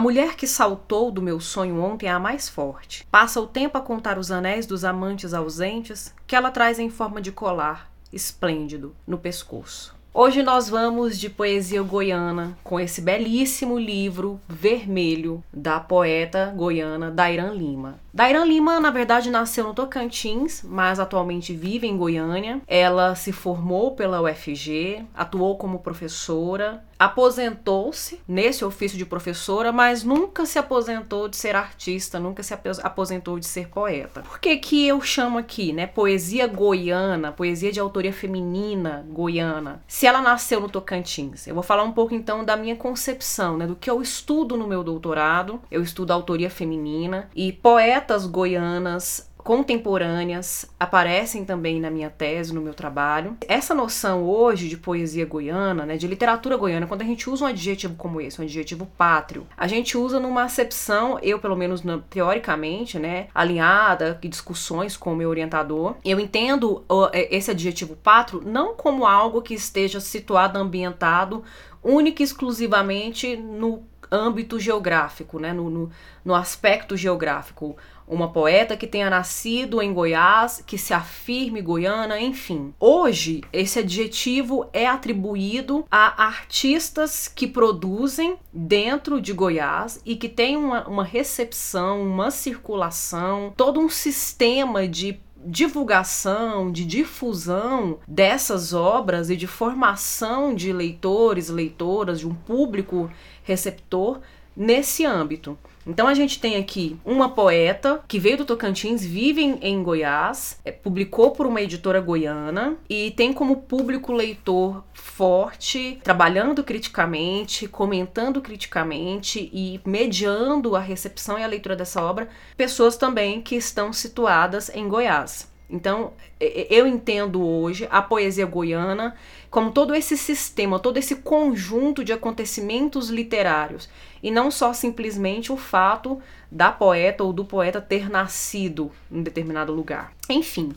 mulher que saltou do meu sonho ontem é a mais forte. Passa o tempo a contar os anéis dos amantes ausentes que ela traz em forma de colar, esplêndido, no pescoço. Hoje nós vamos de poesia goiana com esse belíssimo livro vermelho da poeta goiana Dairan Lima. Dairan Lima, na verdade, nasceu no Tocantins, mas atualmente vive em Goiânia. Ela se formou pela UFG, atuou como professora, aposentou-se nesse ofício de professora, mas nunca se aposentou de ser artista, nunca se aposentou de ser poeta. Por que que eu chamo aqui, né, poesia goiana, poesia de autoria feminina goiana? Se ela nasceu no Tocantins, eu vou falar um pouco então da minha concepção, né, do que eu estudo no meu doutorado. Eu estudo autoria feminina e poeta poetas goianas contemporâneas aparecem também na minha tese, no meu trabalho. Essa noção hoje de poesia goiana, né, de literatura goiana, quando a gente usa um adjetivo como esse, um adjetivo pátrio, a gente usa numa acepção, eu pelo menos teoricamente, né, alinhada em discussões com o meu orientador, eu entendo é, esse adjetivo pátrio não como algo que esteja situado, ambientado única e exclusivamente no âmbito geográfico, né, no, no, no aspecto geográfico. Uma poeta que tenha nascido em Goiás, que se afirme goiana, enfim. Hoje, esse adjetivo é atribuído a artistas que produzem dentro de Goiás e que têm uma, uma recepção, uma circulação, todo um sistema de divulgação, de difusão dessas obras e de formação de leitores, leitoras, de um público receptor nesse âmbito. Então a gente tem aqui uma poeta que veio do Tocantins, vive em, Goiás, é, publicou por uma editora goiana e tem como público leitor forte, trabalhando criticamente, comentando criticamente e mediando a recepção e a leitura dessa obra, pessoas também que estão situadas em Goiás. Então, eu entendo hoje a poesia goiana como todo esse sistema, todo esse conjunto de acontecimentos literários, e não só simplesmente o fato da poeta ou do poeta ter nascido em determinado lugar. Enfim,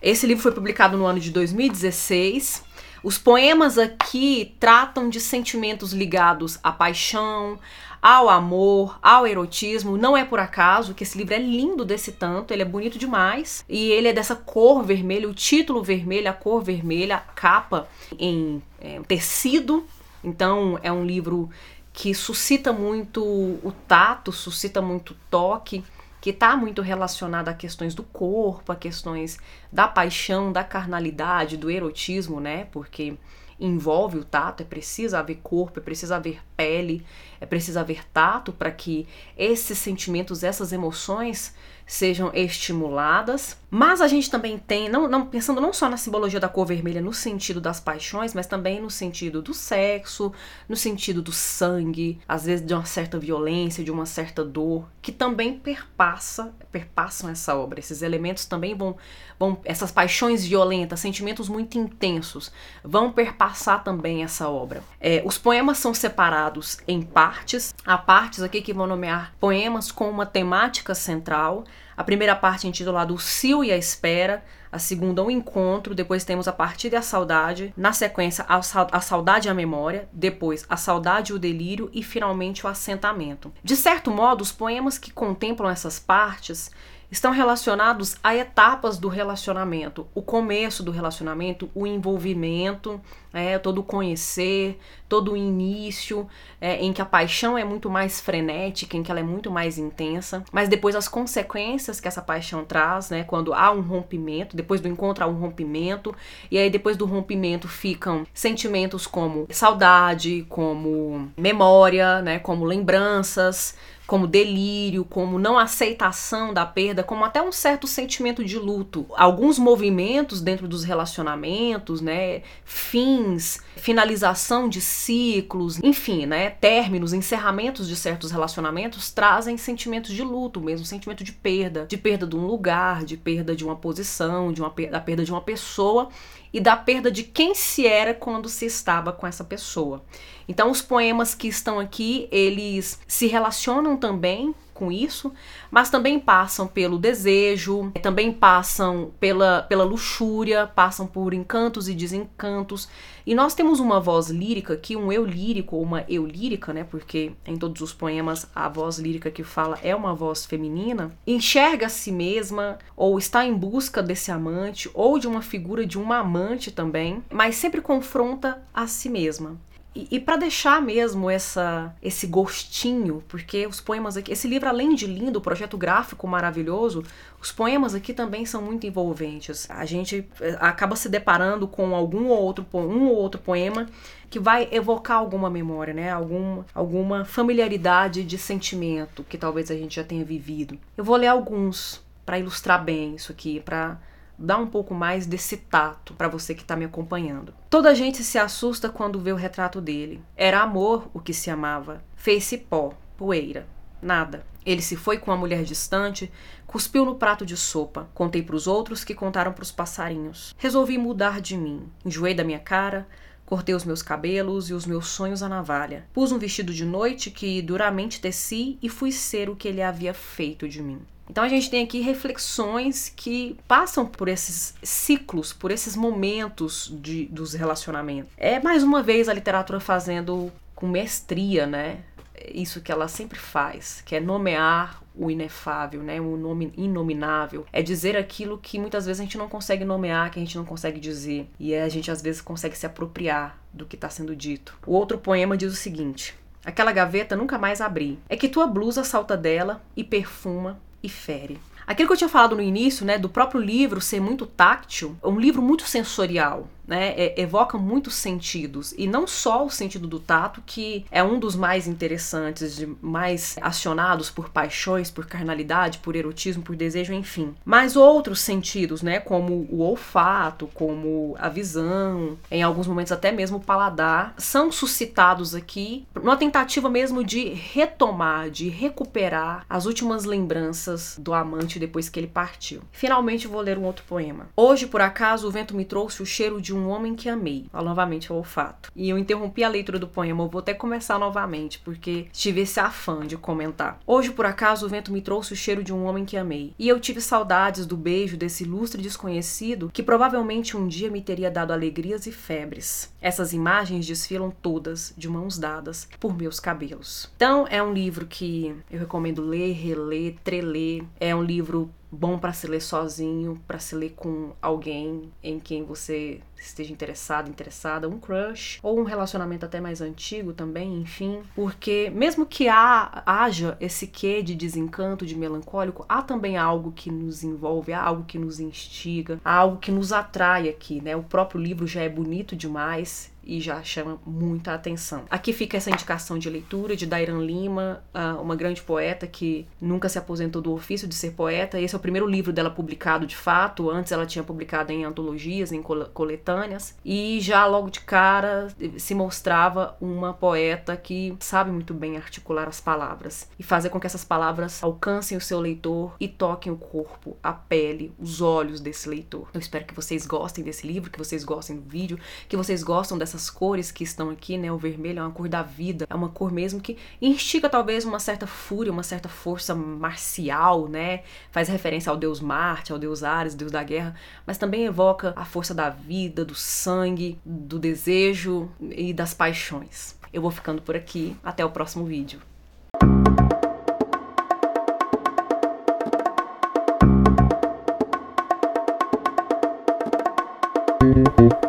esse livro foi publicado no ano de 2016. Os poemas aqui tratam de sentimentos ligados à paixão, ao amor, ao erotismo. Não é por acaso que esse livro é lindo desse tanto, ele é bonito demais e ele é dessa cor vermelha, o título vermelho, a cor vermelha, a capa em é, tecido. Então é um livro que suscita muito o tato, suscita muito toque, que está muito relacionado a questões do corpo, a questões da paixão, da carnalidade, do erotismo, né? Porque envolve o tato, é preciso haver corpo, é preciso haver pele, é preciso haver tato para que esses sentimentos, essas emoções sejam estimuladas. Mas a gente também tem, não, não, pensando não só na simbologia da cor vermelha no sentido das paixões, mas também no sentido do sexo, no sentido do sangue, às vezes de uma certa violência, de uma certa dor, que também perpassa, perpassam essa obra. Esses elementos também vão, vão essas paixões violentas, sentimentos muito intensos, vão perpassar também essa obra. É, os poemas são separados em partes, há partes aqui que vão nomear poemas com uma temática central. A primeira parte intitulada O Cio e a Espera, a segunda O Encontro, depois temos A Partida e a Saudade, na sequência A, a Saudade e a Memória, depois A Saudade e o Delírio. E finalmente O Assentamento. De certo modo, os poemas que contemplam essas partes estão relacionados a etapas do relacionamento, o começo do relacionamento, o envolvimento, é, todo o conhecer, todo o início, é, em que a paixão é muito mais frenética, em que ela é muito mais intensa, mas depois as consequências que essa paixão traz, né, quando há um rompimento, depois do encontro há um rompimento, e aí depois do rompimento ficam sentimentos como saudade, como memória, né, como lembranças, como delírio, como não aceitação da perda, como até um certo sentimento de luto. Alguns movimentos dentro dos relacionamentos, né, fins, finalização de ciclos, enfim, né, términos, encerramentos de certos relacionamentos trazem sentimentos de luto, mesmo sentimento de perda, de perda de um lugar, de perda de uma posição, de uma da perda de uma pessoa e da perda de quem se era quando se estava com essa pessoa. Então os poemas que estão aqui, eles se relacionam também com isso, mas também passam pelo desejo, também passam pela, pela luxúria, passam por encantos e desencantos. E nós temos uma voz lírica aqui, um eu lírico ou uma eu lírica, né? Porque em todos os poemas a voz lírica que fala é uma voz feminina, enxerga a si mesma ou está em busca desse amante ou de uma figura de uma amante também, mas sempre confronta a si mesma. E, e para deixar mesmo essa, esse gostinho, porque os poemas aqui, esse livro além de lindo, o projeto gráfico maravilhoso, os poemas aqui também são muito envolventes. A gente eh, acaba se deparando com algum ou outro um ou outro poema que vai evocar alguma memória, né? Algum, alguma familiaridade de sentimento que talvez a gente já tenha vivido. Eu vou ler alguns para ilustrar bem isso aqui, para dar um pouco mais desse tato para você que está me acompanhando. Toda gente se assusta quando vê o retrato dele. Era amor o que se amava. Fez-se pó, poeira, nada. Ele se foi com uma mulher distante, cuspiu no prato de sopa. Contei para os outros que contaram para os passarinhos. Resolvi mudar de mim. Enjoei da minha cara, cortei os meus cabelos e os meus sonhos à navalha. Pus um vestido de noite que duramente teci e fui ser o que ele havia feito de mim. Então a gente tem aqui reflexões que passam por esses ciclos, por esses momentos de, dos relacionamentos. É mais uma vez a literatura fazendo com mestria, né? Isso que ela sempre faz, que é nomear o inefável, né? O nome inominável. É dizer aquilo que muitas vezes a gente não consegue nomear, que a gente não consegue dizer. E a gente às vezes consegue se apropriar do que está sendo dito. O outro poema diz o seguinte: Aquela gaveta nunca mais abri. É que tua blusa salta dela e perfuma e fere. Aquilo que eu tinha falado no início, né, do próprio livro ser muito táctil, é um livro muito sensorial né, é, evoca muitos sentidos e não só o sentido do tato, que é um dos mais interessantes, mais acionados por paixões, por carnalidade, por erotismo, por desejo, enfim, mas outros sentidos, né, como o olfato, como a visão, em alguns momentos até mesmo o paladar, são suscitados aqui numa tentativa mesmo de retomar, de recuperar as últimas lembranças do amante depois que ele partiu. Finalmente vou ler um outro poema. Hoje, por acaso, o vento me trouxe o cheiro de um homem que amei. Novamente o olfato. E eu interrompi a leitura do poema, eu vou até começar novamente, porque tive esse afã de comentar. Hoje, por acaso, o vento me trouxe o cheiro de um homem que amei. E eu tive saudades do beijo desse ilustre desconhecido que provavelmente um dia me teria dado alegrias e febres. Essas imagens desfilam todas, de mãos dadas, por meus cabelos. Então, é um livro que eu recomendo ler, reler, treler. É um livro bom para se ler sozinho, para se ler com alguém em quem você esteja interessado, interessada, um crush ou um relacionamento até mais antigo também, enfim, porque mesmo que há, haja esse quê de desencanto, de melancólico, há também algo que nos envolve, há algo que nos instiga, há algo que nos atrai aqui, né? O próprio livro já é bonito demais e já chama muita atenção. Aqui fica essa indicação de leitura de Dairan Lima, uma grande poeta que nunca se aposentou do ofício de ser poeta. Esse é o primeiro livro dela publicado de fato. Antes ela tinha publicado em antologias, em coletâneas, e já logo de cara se mostrava uma poeta que sabe muito bem articular as palavras e fazer com que essas palavras alcancem o seu leitor e toquem o corpo, a pele, os olhos desse leitor. Eu espero que vocês gostem desse livro, que vocês gostem do vídeo, que vocês gostam dessa essas cores que estão aqui, né? O vermelho é uma cor da vida, é uma cor mesmo que instiga talvez uma certa fúria, uma certa força marcial, né? Faz referência ao deus Marte, ao deus Ares, deus da guerra, mas também evoca a força da vida, do sangue, do desejo e das paixões. Eu vou ficando por aqui, até o próximo vídeo. Thank